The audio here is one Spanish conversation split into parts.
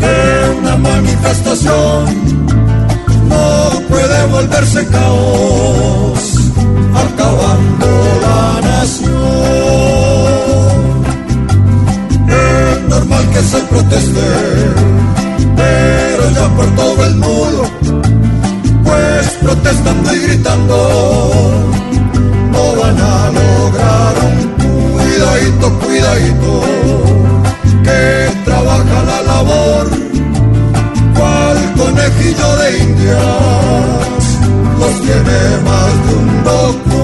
que una manifestación no puede volverse caos, acabando la nación. Es normal que se proteste, pero ya por todo el mundo, pues protestando y gritando. De indias, los tiene más de un doctor.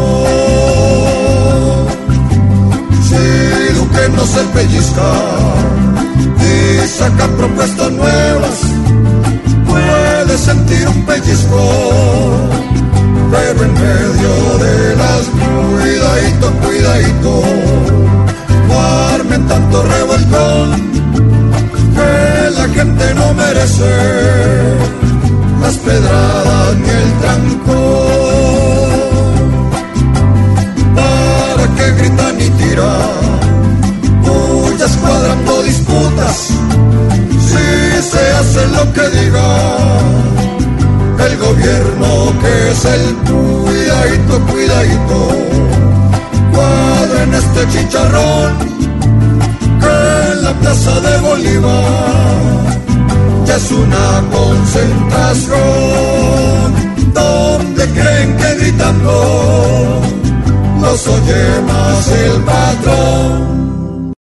Si Duque no se pellizca y saca propuestas nuevas, puede sentir un pellizco, pero en medio de las cuidadito, cuidadito, no tanto revolcón que la gente no merece gobierno que es el cuidadito, cuidadito, cuadra en este chicharrón que en la plaza de Bolívar ya es una concentración donde creen que gritando los oye más el patrón.